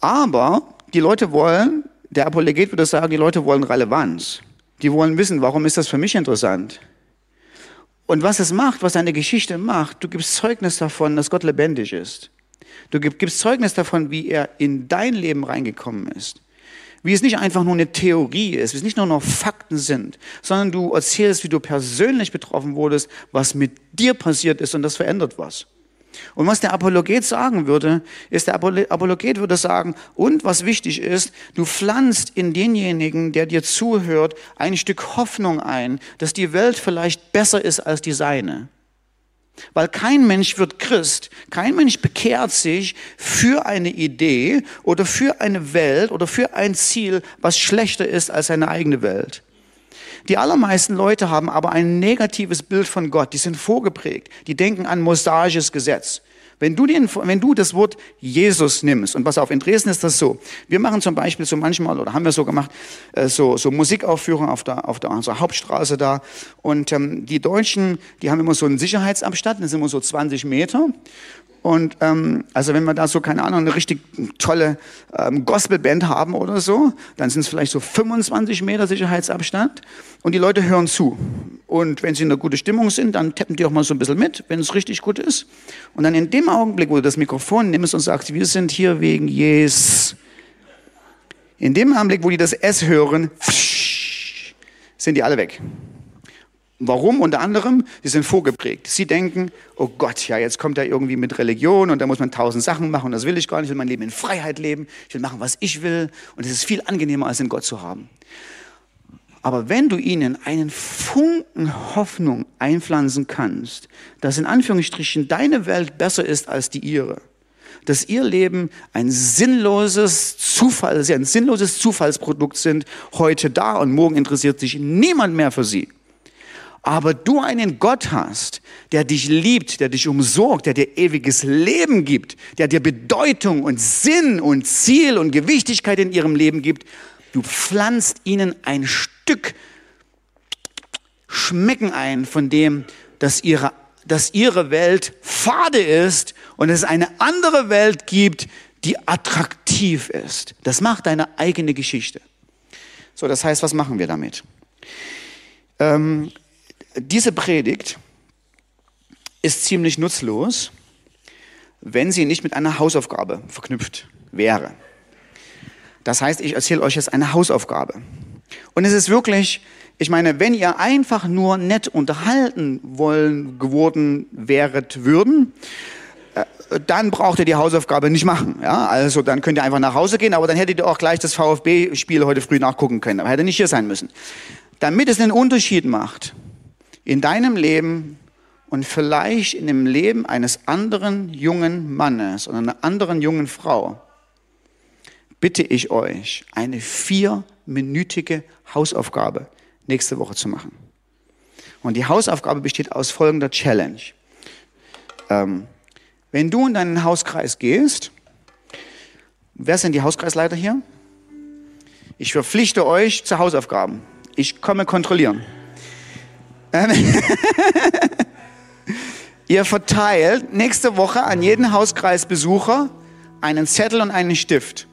Aber die Leute wollen Der Apologet würde sagen, die Leute wollen Relevanz. Die wollen wissen, warum ist das für mich interessant? Und was es macht, was eine Geschichte macht, du gibst Zeugnis davon, dass Gott lebendig ist. Du gibst Zeugnis davon, wie er in dein Leben reingekommen ist. Wie es nicht einfach nur eine Theorie ist, wie es nicht nur noch Fakten sind, sondern du erzählst, wie du persönlich betroffen wurdest, was mit dir passiert ist und das verändert was. Und was der Apologet sagen würde, ist, der Apologet würde sagen, und was wichtig ist, du pflanzt in denjenigen, der dir zuhört, ein Stück Hoffnung ein, dass die Welt vielleicht besser ist als die seine. Weil kein Mensch wird Christ, kein Mensch bekehrt sich für eine Idee oder für eine Welt oder für ein Ziel, was schlechter ist als seine eigene Welt. Die allermeisten Leute haben aber ein negatives Bild von Gott. Die sind vorgeprägt. Die denken an mosaisches Gesetz. Wenn du, den, wenn du das Wort Jesus nimmst, und pass auf, in Dresden ist das so, wir machen zum Beispiel so manchmal, oder haben wir so gemacht, äh, so, so Musikaufführungen auf der, auf der unserer Hauptstraße da. Und ähm, die Deutschen, die haben immer so einen Sicherheitsabstand, das sind immer so 20 Meter. Und ähm, also wenn wir da so, keine Ahnung, eine richtig tolle ähm, Gospelband haben oder so, dann sind es vielleicht so 25 Meter Sicherheitsabstand und die Leute hören zu. Und wenn sie in einer guten Stimmung sind, dann tappen die auch mal so ein bisschen mit, wenn es richtig gut ist. Und dann in dem Augenblick, wo du das Mikrofon nimmst und sagst, wir sind hier wegen Jesus. In dem Augenblick, wo die das S hören, sind die alle weg. Warum? Unter anderem, sie sind vorgeprägt. Sie denken, oh Gott, ja, jetzt kommt er irgendwie mit Religion und da muss man tausend Sachen machen und das will ich gar nicht. Ich will mein Leben in Freiheit leben. Ich will machen, was ich will. Und es ist viel angenehmer, als in Gott zu haben. Aber wenn du ihnen einen Funken Hoffnung einpflanzen kannst, dass in Anführungsstrichen deine Welt besser ist als die ihre, dass ihr Leben ein sinnloses Zufall, ein sinnloses Zufallsprodukt sind, heute da und morgen interessiert sich niemand mehr für sie aber du einen Gott hast, der dich liebt, der dich umsorgt, der dir ewiges Leben gibt, der dir Bedeutung und Sinn und Ziel und Gewichtigkeit in ihrem Leben gibt, du pflanzt ihnen ein Stück Schmecken ein von dem, dass ihre, dass ihre Welt fade ist und es eine andere Welt gibt, die attraktiv ist. Das macht deine eigene Geschichte. So, das heißt, was machen wir damit? Ähm, diese Predigt ist ziemlich nutzlos, wenn sie nicht mit einer Hausaufgabe verknüpft wäre. Das heißt, ich erzähle euch jetzt eine Hausaufgabe. Und es ist wirklich, ich meine, wenn ihr einfach nur nett unterhalten wollen geworden wäret würden, äh, dann braucht ihr die Hausaufgabe nicht machen. Ja? Also dann könnt ihr einfach nach Hause gehen, aber dann hättet ihr auch gleich das VfB-Spiel heute früh nachgucken können. Aber hätte nicht hier sein müssen. Damit es einen Unterschied macht, in deinem Leben und vielleicht in dem Leben eines anderen jungen Mannes oder einer anderen jungen Frau, bitte ich euch, eine vierminütige Hausaufgabe nächste Woche zu machen. Und die Hausaufgabe besteht aus folgender Challenge. Ähm, wenn du in deinen Hauskreis gehst, wer sind die Hauskreisleiter hier? Ich verpflichte euch zu Hausaufgaben. Ich komme kontrollieren. [laughs] Ihr verteilt nächste Woche an jeden Hauskreisbesucher einen Zettel und einen Stift.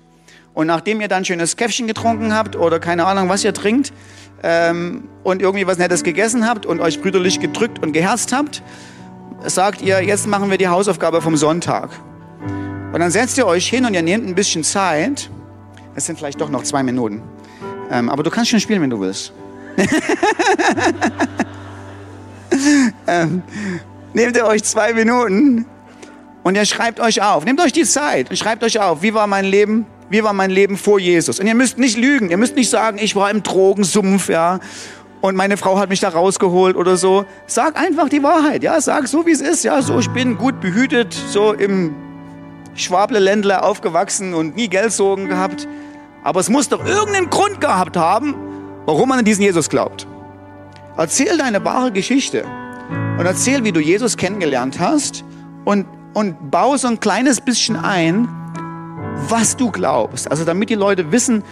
Und nachdem ihr dann schönes Käffchen getrunken habt oder keine Ahnung, was ihr trinkt ähm, und irgendwie was Nettes gegessen habt und euch brüderlich gedrückt und geherzt habt, sagt ihr, jetzt machen wir die Hausaufgabe vom Sonntag. Und dann setzt ihr euch hin und ihr nehmt ein bisschen Zeit. Es sind vielleicht doch noch zwei Minuten. Ähm, aber du kannst schon spielen, wenn du willst. [laughs] [laughs] ähm, nehmt ihr euch zwei Minuten und ihr schreibt euch auf. Nehmt euch die Zeit und schreibt euch auf, wie war mein Leben, wie war mein Leben vor Jesus. Und ihr müsst nicht lügen, ihr müsst nicht sagen, ich war im Drogensumpf, ja, und meine Frau hat mich da rausgeholt oder so. Sag einfach die Wahrheit, ja, sag so, wie es ist, ja, so, ich bin gut behütet, so im Schwable-Ländler aufgewachsen und nie Geldsorgen gehabt. Aber es muss doch irgendeinen Grund gehabt haben, warum man an diesen Jesus glaubt. Erzähl deine wahre Geschichte und erzähl, wie du Jesus kennengelernt hast und, und bau so ein kleines bisschen ein, was du glaubst. Also damit die Leute wissen,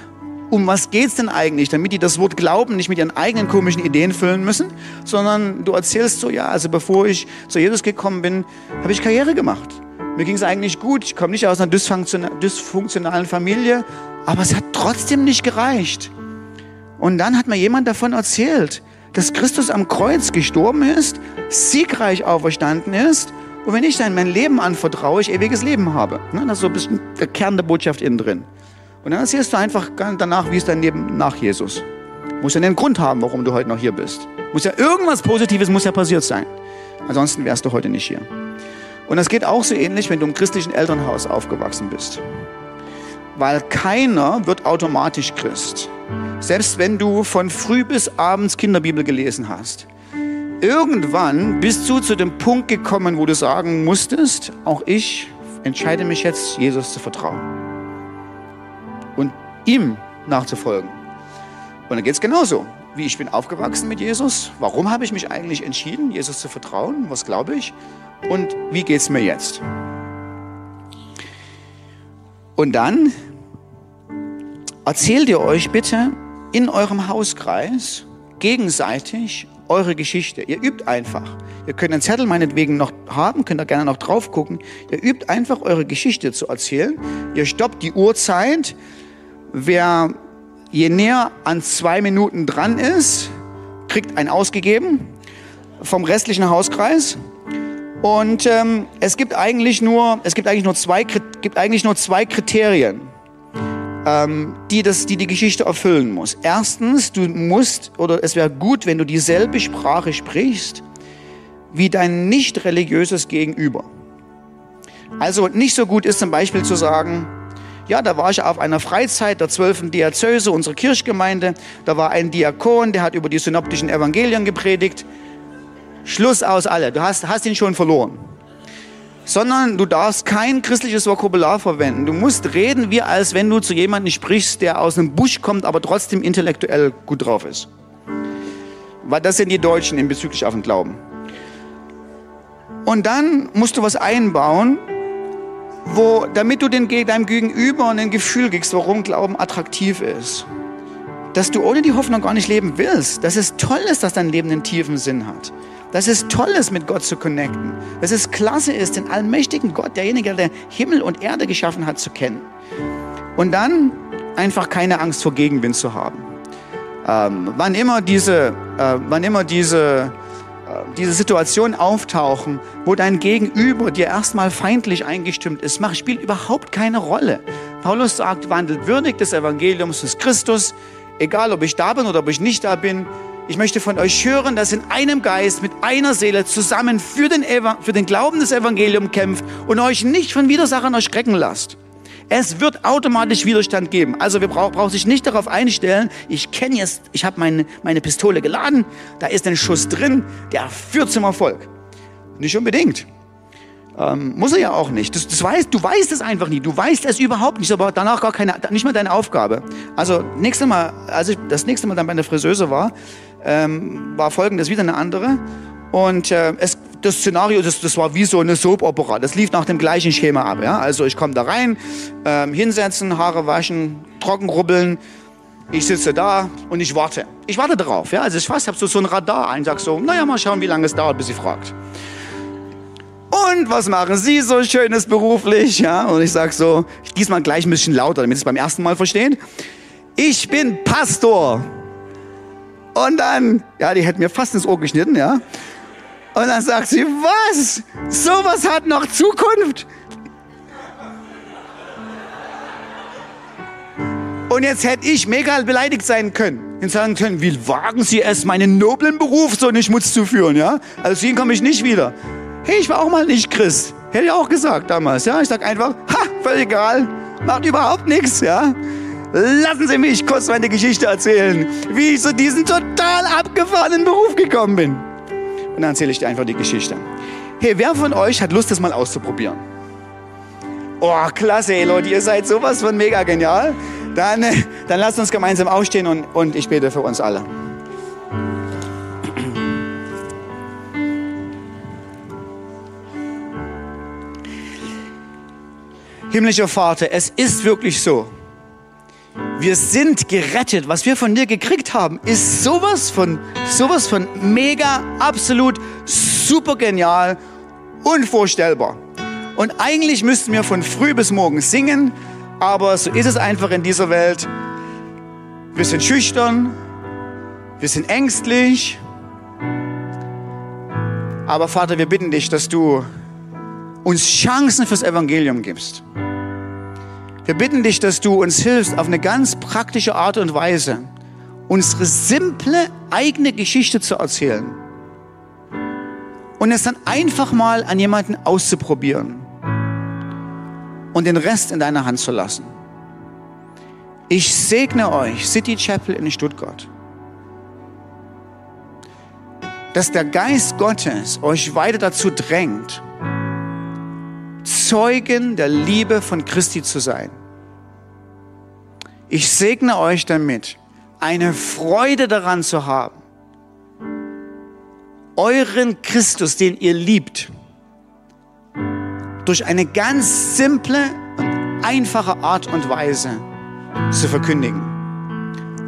um was geht's denn eigentlich, damit die das Wort Glauben nicht mit ihren eigenen komischen Ideen füllen müssen, sondern du erzählst so, ja, also bevor ich zu Jesus gekommen bin, habe ich Karriere gemacht. Mir ging es eigentlich gut. Ich komme nicht aus einer dysfunktionalen Familie, Aber es hat trotzdem nicht gereicht. Und dann hat mir jemand davon erzählt, dass Christus am Kreuz gestorben ist, siegreich auferstanden ist und wenn ich dann mein Leben anvertraue, ich ewiges Leben habe. Ne, das ist so ein bisschen der Kern der Botschaft innen drin. Und dann erzählst du einfach danach, wie ist dein Leben nach Jesus. Muss ja einen Grund haben, warum du heute noch hier bist. Muss ja irgendwas Positives muss ja passiert sein. Ansonsten wärst du heute nicht hier. Und das geht auch so ähnlich, wenn du im christlichen Elternhaus aufgewachsen bist. Weil keiner wird automatisch Christ. Selbst wenn du von früh bis abends Kinderbibel gelesen hast. Irgendwann bist du zu dem Punkt gekommen, wo du sagen musstest, auch ich entscheide mich jetzt, Jesus zu vertrauen. Und ihm nachzufolgen. Und dann geht es genauso. Wie ich bin aufgewachsen mit Jesus. Warum habe ich mich eigentlich entschieden, Jesus zu vertrauen? Was glaube ich? Und wie geht es mir jetzt? Und dann erzählt ihr euch bitte in eurem Hauskreis gegenseitig eure Geschichte. Ihr übt einfach. Ihr könnt einen Zettel meinetwegen noch haben, könnt da gerne noch drauf gucken. Ihr übt einfach eure Geschichte zu erzählen. Ihr stoppt die Uhrzeit. Wer je näher an zwei Minuten dran ist, kriegt ein ausgegeben vom restlichen Hauskreis. Und ähm, es gibt eigentlich nur, es gibt eigentlich nur zwei, gibt eigentlich nur zwei Kriterien ähm, die, das, die die Geschichte erfüllen muss. Erstens, du musst, oder es wäre gut, wenn du dieselbe Sprache sprichst wie dein nicht religiöses Gegenüber. Also nicht so gut ist zum Beispiel zu sagen, ja, da war ich auf einer Freizeit der zwölften Diözese unserer Kirchgemeinde. Da war ein Diakon, der hat über die synoptischen Evangelien gepredigt. Schluss aus alle. Du hast, hast ihn schon verloren sondern du darfst kein christliches Vokabular verwenden. Du musst reden, wie als wenn du zu jemandem sprichst, der aus einem Busch kommt, aber trotzdem intellektuell gut drauf ist. Weil das sind die Deutschen in bezüglich auf den Glauben. Und dann musst du was einbauen, wo, damit du den, deinem Gegenüber ein Gefühl gibst, warum Glauben attraktiv ist. Dass du ohne die Hoffnung gar nicht leben willst. Dass es toll ist, dass dein Leben einen tiefen Sinn hat dass es toll ist, mit Gott zu connecten. Dass es klasse ist, den allmächtigen Gott, derjenige, der Himmel und Erde geschaffen hat, zu kennen. Und dann einfach keine Angst vor Gegenwind zu haben. Ähm, wann immer diese, äh, wann immer diese, äh, diese Situationen auftauchen, wo dein Gegenüber dir erstmal feindlich eingestimmt ist, macht, spielt überhaupt keine Rolle. Paulus sagt, wandelt würdig des Evangeliums des Christus, egal ob ich da bin oder ob ich nicht da bin, ich möchte von euch hören, dass in einem Geist, mit einer Seele zusammen für den, Eva für den Glauben des Evangeliums kämpft und euch nicht von Widersachern erschrecken lasst. Es wird automatisch Widerstand geben. Also wir brauchen brauch sich nicht darauf einstellen, ich kenne jetzt, ich habe meine, meine Pistole geladen, da ist ein Schuss drin, der führt zum Erfolg. Nicht unbedingt. Ähm, muss er ja auch nicht. Das, das weißt, du weißt es einfach nie. Du weißt es überhaupt nicht, aber danach gar keine, nicht mal deine Aufgabe. Also nächstes Mal, als ich das nächste Mal dann bei der Friseuse war, ähm, war folgendes wieder eine andere. Und äh, es, das Szenario, das, das war wie so eine Soap-Opera. Das lief nach dem gleichen Schema ab. Ja? Also ich komme da rein, ähm, hinsetzen, Haare waschen, trocken rubbeln. Ich sitze da und ich warte. Ich warte darauf. Ja? Also ich ich habe so, so ein Radar ein, sag so, naja, mal schauen, wie lange es dauert, bis sie fragt. Und was machen Sie so Schönes beruflich? Ja? Und ich sag so, diesmal gleich ein bisschen lauter, damit Sie es beim ersten Mal verstehen. Ich bin Pastor. Und dann, ja, die hätten mir fast ins Ohr geschnitten, ja. Und dann sagt sie, was? Sowas hat noch Zukunft. Und jetzt hätte ich mega beleidigt sein können und sagen können, wie wagen Sie es, meinen noblen Beruf so in den Schmutz zu führen, ja? Also zu Ihnen komme ich nicht wieder. Hey, ich war auch mal nicht Christ. Hätte ich auch gesagt damals, ja? Ich sag einfach, ha, völlig egal, macht überhaupt nichts, ja? Lassen Sie mich kurz meine Geschichte erzählen, wie ich zu diesem total abgefahrenen Beruf gekommen bin. Und dann erzähle ich dir einfach die Geschichte. Hey, wer von euch hat Lust, das mal auszuprobieren? Oh, klasse, ey, Leute, ihr seid sowas von mega genial. Dann, äh, dann lasst uns gemeinsam aufstehen und, und ich bete für uns alle. Himmlischer Vater, es ist wirklich so. Wir sind gerettet. Was wir von dir gekriegt haben, ist sowas von, sowas von mega, absolut, super genial, unvorstellbar. Und eigentlich müssten wir von früh bis morgen singen, Aber so ist es einfach in dieser Welt. Wir sind schüchtern, wir sind ängstlich. Aber Vater, wir bitten dich, dass du uns Chancen fürs Evangelium gibst. Wir bitten dich, dass du uns hilfst, auf eine ganz praktische Art und Weise unsere simple eigene Geschichte zu erzählen und es dann einfach mal an jemanden auszuprobieren und den Rest in deiner Hand zu lassen. Ich segne euch, City Chapel in Stuttgart, dass der Geist Gottes euch weiter dazu drängt, Zeugen der Liebe von Christi zu sein. Ich segne euch damit, eine Freude daran zu haben, euren Christus, den ihr liebt, durch eine ganz simple und einfache Art und Weise zu verkündigen.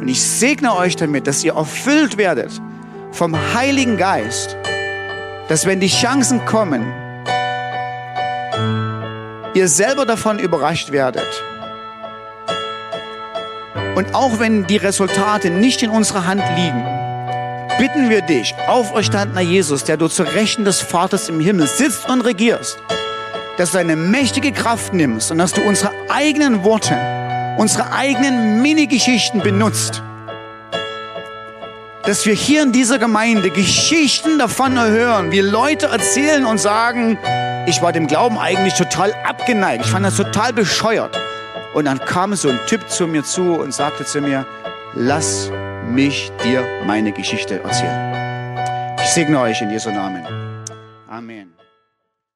Und ich segne euch damit, dass ihr erfüllt werdet vom Heiligen Geist, dass wenn die Chancen kommen, ihr selber davon überrascht werdet. Und auch wenn die Resultate nicht in unserer Hand liegen, bitten wir dich, auferstandener Jesus, der du zur Rechten des Vaters im Himmel sitzt und regierst, dass du eine mächtige Kraft nimmst und dass du unsere eigenen Worte, unsere eigenen Mini-Geschichten benutzt, dass wir hier in dieser Gemeinde Geschichten davon hören, wie Leute erzählen und sagen, ich war dem Glauben eigentlich total abgeneigt, ich fand das total bescheuert. Und dann kam so ein Typ zu mir zu und sagte zu mir, lass mich dir meine Geschichte erzählen. Ich segne euch in Jesu Namen. Amen.